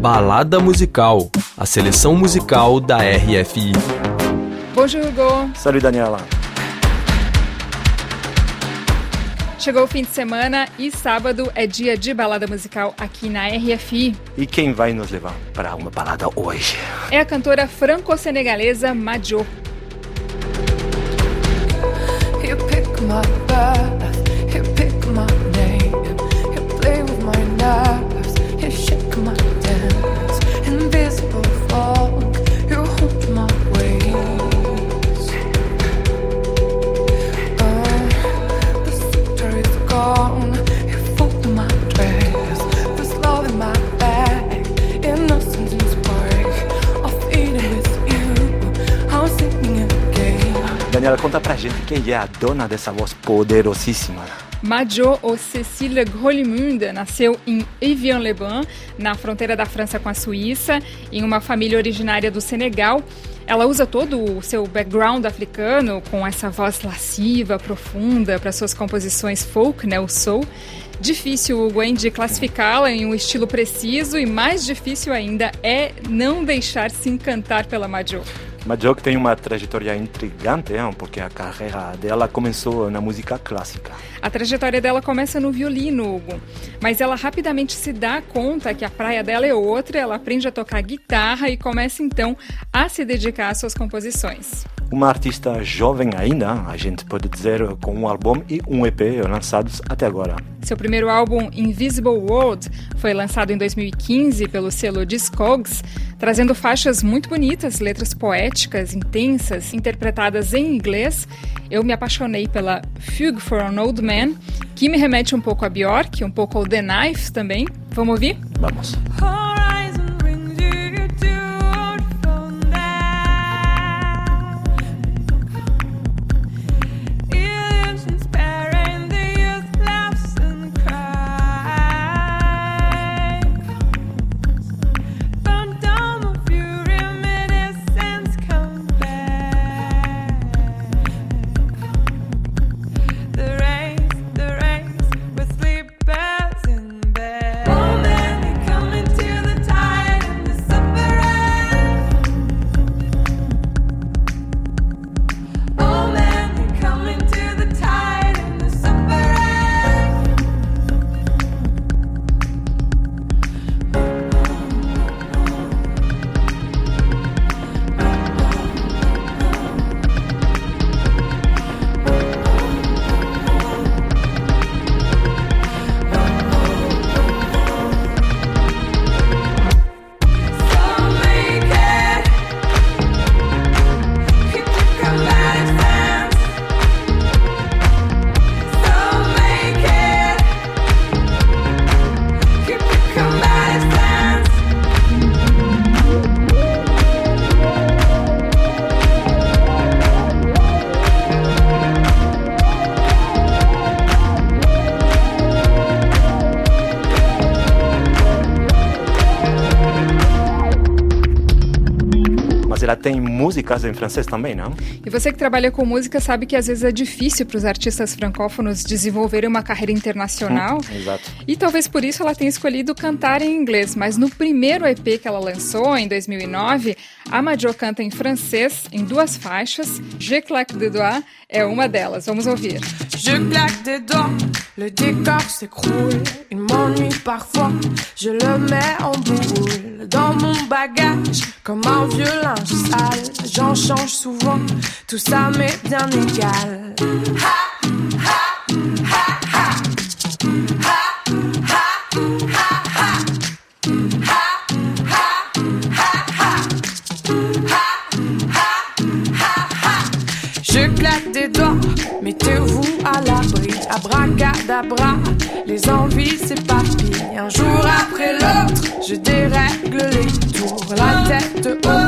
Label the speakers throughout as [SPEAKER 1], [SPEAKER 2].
[SPEAKER 1] Balada Musical, a seleção musical da RFI.
[SPEAKER 2] Bonjour Hugo.
[SPEAKER 3] Salut Daniela.
[SPEAKER 2] Chegou o fim de semana e sábado é dia de balada musical aqui na RFI.
[SPEAKER 3] E quem vai nos levar para uma balada hoje?
[SPEAKER 2] É a cantora franco-senegalesa Majo.
[SPEAKER 4] You pick my
[SPEAKER 3] Daniela, conta pra gente quem é a dona dessa voz poderosíssima.
[SPEAKER 2] Majo ou Cécile Grolimund nasceu em Evian-les-Bains, na fronteira da França com a Suíça, em uma família originária do Senegal. Ela usa todo o seu background africano com essa voz lasciva, profunda para suas composições folk, né, o soul. Difícil, Hugo, de classificá-la em um estilo preciso e mais difícil ainda é não deixar se encantar pela Majo.
[SPEAKER 3] Majo que tem uma trajetória intrigante, porque a carreira dela começou na música clássica.
[SPEAKER 2] A trajetória dela começa no violino, Hugo, mas ela rapidamente se dá conta que a praia dela é outra, ela aprende a tocar guitarra e começa então a se dedicar às suas composições.
[SPEAKER 3] Uma artista jovem ainda, a gente pode dizer, com um álbum e um EP lançados até agora.
[SPEAKER 2] Seu primeiro álbum, Invisible World, foi lançado em 2015 pelo selo Discogs, trazendo faixas muito bonitas, letras poéticas, intensas, interpretadas em inglês. Eu me apaixonei pela Fugue for an Old Man, que me remete um pouco a Bjork, um pouco ao The Knife também. Vamos ouvir?
[SPEAKER 3] Vamos. Ela tem músicas em francês também, não?
[SPEAKER 2] E você que trabalha com música sabe que às vezes é difícil para os artistas francófonos desenvolverem uma carreira internacional.
[SPEAKER 3] Exato.
[SPEAKER 2] E talvez por isso ela tenha escolhido cantar em inglês. Mas no primeiro EP que ela lançou, em 2009, a Majo canta em francês, em duas faixas. Je claque de doigts é uma delas. Vamos ouvir.
[SPEAKER 4] Je claque des doigts, le décor s'écroule. Il m'ennuie parfois, je le mets en boule. Dans comme un vieux linge sale. J'en change souvent, tout ça m'est bien égal. Je claque des doigts, mettez-vous à l'abri. Abracadabra, les envies s'éparpillent. Un jour après l'autre, je dérègle les tours. La tête haute,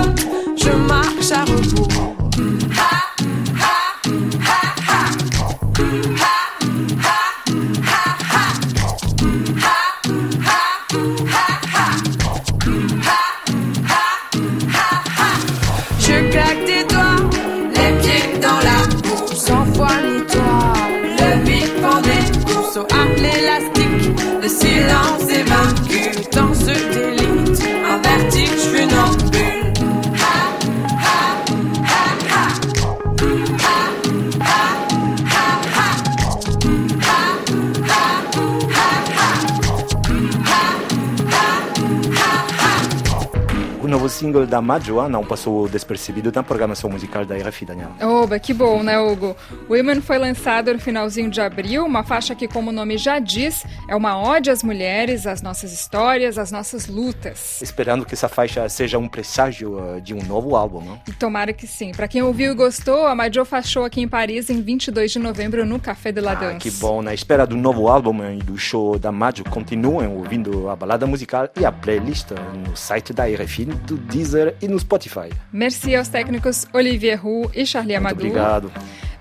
[SPEAKER 3] single da Majo não passou despercebido na programação musical da RFI, Daniel.
[SPEAKER 2] Oba, que bom, né, Hugo? Women foi lançado no finalzinho de abril, uma faixa que, como o nome já diz, é uma ode às mulheres, às nossas histórias, às nossas lutas.
[SPEAKER 3] Esperando que essa faixa seja um presságio uh, de um novo álbum, não?
[SPEAKER 2] E tomara que sim. Para quem ouviu e gostou, a Majo fachou aqui em Paris em 22 de novembro no Café de la Danse.
[SPEAKER 3] Ah, que bom. Na espera do novo álbum e do show da Majo, continuem ouvindo a balada musical e a playlist no site da RFI, do Deezer e no Spotify.
[SPEAKER 2] Merci aos técnicos Olivier Roux e Charlie
[SPEAKER 3] Muito
[SPEAKER 2] Amadou.
[SPEAKER 3] obrigado.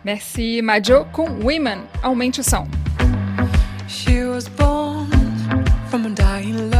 [SPEAKER 2] Merci, Majo com Women. Aumente o som.
[SPEAKER 4] She was born from a dying love.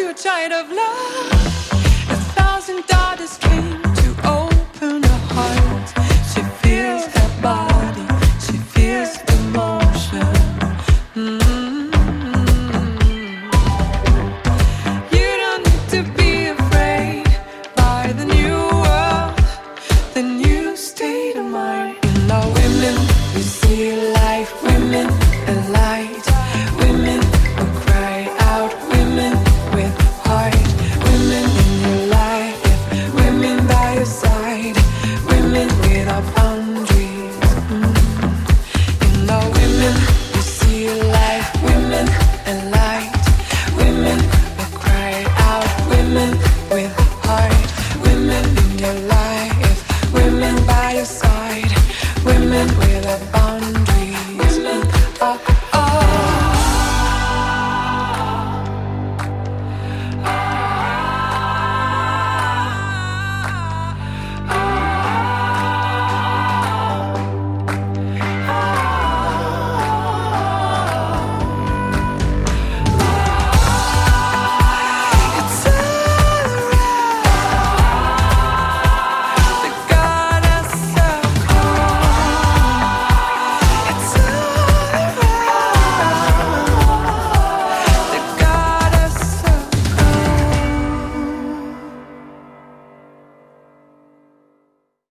[SPEAKER 4] too tired of love. A thousand dollars.